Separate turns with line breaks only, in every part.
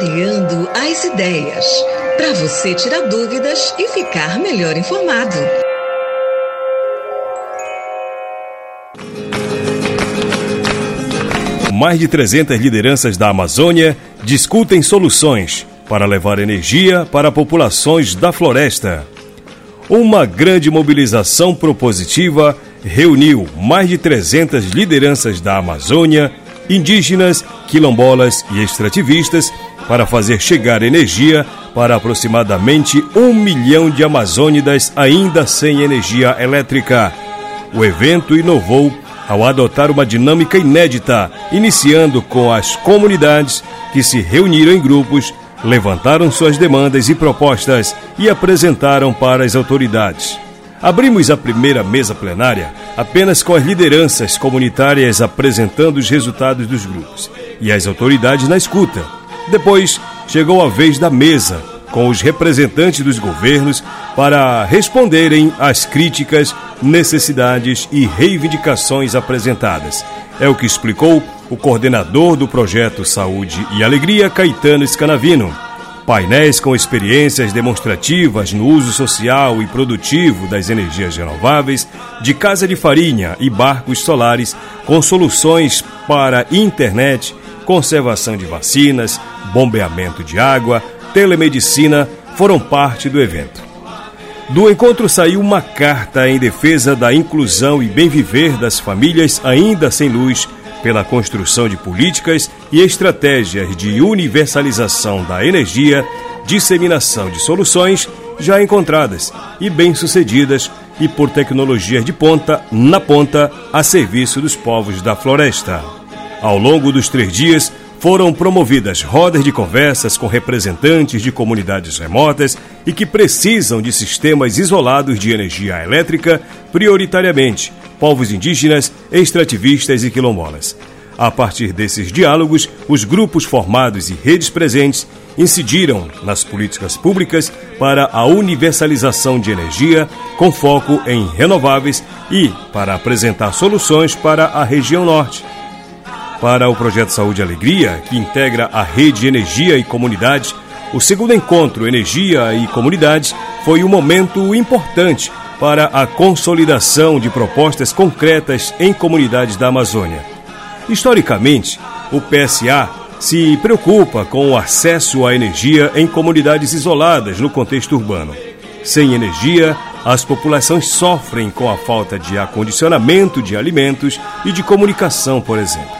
Clareando as ideias. Para você tirar dúvidas e ficar melhor informado.
Mais de 300 lideranças da Amazônia discutem soluções para levar energia para populações da floresta. Uma grande mobilização propositiva reuniu mais de 300 lideranças da Amazônia, indígenas, quilombolas e extrativistas para fazer chegar energia para aproximadamente um milhão de amazônidas ainda sem energia elétrica. O evento inovou ao adotar uma dinâmica inédita, iniciando com as comunidades que se reuniram em grupos, levantaram suas demandas e propostas e apresentaram para as autoridades. Abrimos a primeira mesa plenária apenas com as lideranças comunitárias apresentando os resultados dos grupos e as autoridades na escuta. Depois chegou a vez da mesa, com os representantes dos governos para responderem às críticas, necessidades e reivindicações apresentadas. É o que explicou o coordenador do projeto Saúde e Alegria, Caetano Scanavino. Painéis com experiências demonstrativas no uso social e produtivo das energias renováveis, de casa de farinha e barcos solares, com soluções para internet, conservação de vacinas, bombeamento de água, telemedicina, foram parte do evento. Do encontro saiu uma carta em defesa da inclusão e bem-viver das famílias ainda sem luz pela construção de políticas e estratégias de universalização da energia, disseminação de soluções já encontradas e bem-sucedidas e por tecnologias de ponta, na ponta, a serviço dos povos da floresta. Ao longo dos três dias, foram promovidas rodas de conversas com representantes de comunidades remotas e que precisam de sistemas isolados de energia elétrica, prioritariamente povos indígenas, extrativistas e quilombolas. A partir desses diálogos, os grupos formados e redes presentes incidiram nas políticas públicas para a universalização de energia, com foco em renováveis e para apresentar soluções para a região norte. Para o projeto Saúde e Alegria, que integra a rede Energia e Comunidade, o segundo encontro Energia e Comunidades foi um momento importante para a consolidação de propostas concretas em comunidades da Amazônia. Historicamente, o PSA se preocupa com o acesso à energia em comunidades isoladas no contexto urbano. Sem energia, as populações sofrem com a falta de acondicionamento de alimentos e de comunicação, por exemplo.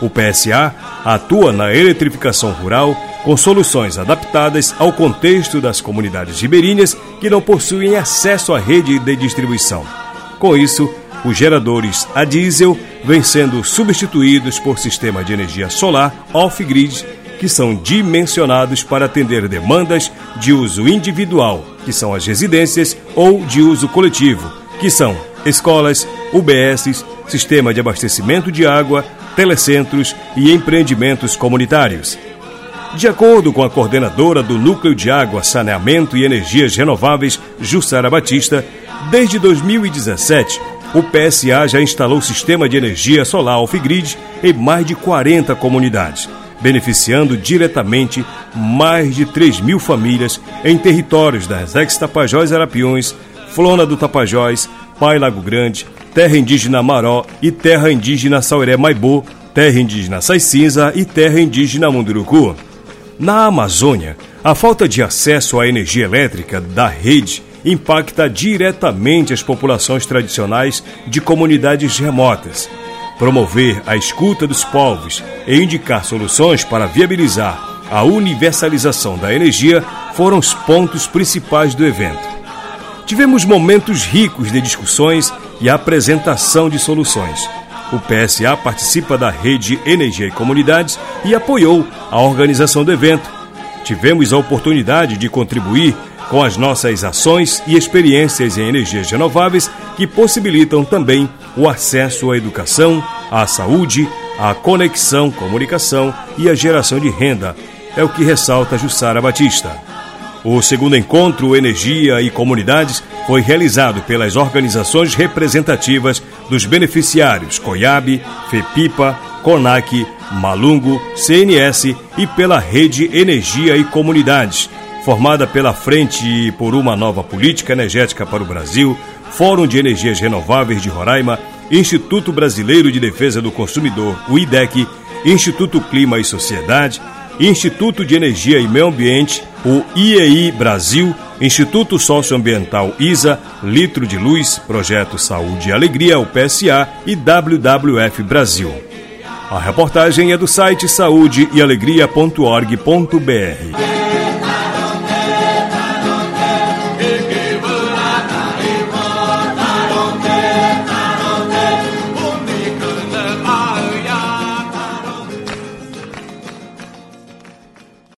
O PSA atua na eletrificação rural com soluções adaptadas ao contexto das comunidades ribeirinhas que não possuem acesso à rede de distribuição. Com isso, os geradores a diesel vêm sendo substituídos por sistema de energia solar off-grid, que são dimensionados para atender demandas de uso individual, que são as residências, ou de uso coletivo, que são escolas, UBSs, sistema de abastecimento de água, telecentros e empreendimentos comunitários. De acordo com a coordenadora do Núcleo de Água, Saneamento e Energias Renováveis, Jussara Batista, desde 2017, o PSA já instalou sistema de energia solar off-grid em mais de 40 comunidades, beneficiando diretamente mais de 3 mil famílias em territórios das ex-Tapajós Arapiões, Flona do Tapajós, Pai Lago Grande, terra indígena Maró e terra indígena Sauré Maibu, terra indígena Sai Cinza e terra indígena Munduruku. Na Amazônia, a falta de acesso à energia elétrica da rede impacta diretamente as populações tradicionais de comunidades remotas. Promover a escuta dos povos e indicar soluções para viabilizar a universalização da energia foram os pontos principais do evento. Tivemos momentos ricos de discussões e apresentação de soluções. O PSA participa da rede Energia e Comunidades e apoiou a organização do evento. Tivemos a oportunidade de contribuir com as nossas ações e experiências em energias renováveis que possibilitam também o acesso à educação, à saúde, à conexão, comunicação e à geração de renda. É o que ressalta Jussara Batista. O segundo encontro Energia e Comunidades foi realizado pelas organizações representativas dos beneficiários COIAB, FEPIPA, CONAC, Malungo, CNS e pela Rede Energia e Comunidades, formada pela Frente por uma Nova Política Energética para o Brasil, Fórum de Energias Renováveis de Roraima, Instituto Brasileiro de Defesa do Consumidor, o IDEC, Instituto Clima e Sociedade, Instituto de Energia e Meio Ambiente, o IEI Brasil, Instituto Socioambiental ISA, Litro de Luz, Projeto Saúde e Alegria, o PSA e WWF Brasil. A reportagem é do site saúdeealegria.org.br.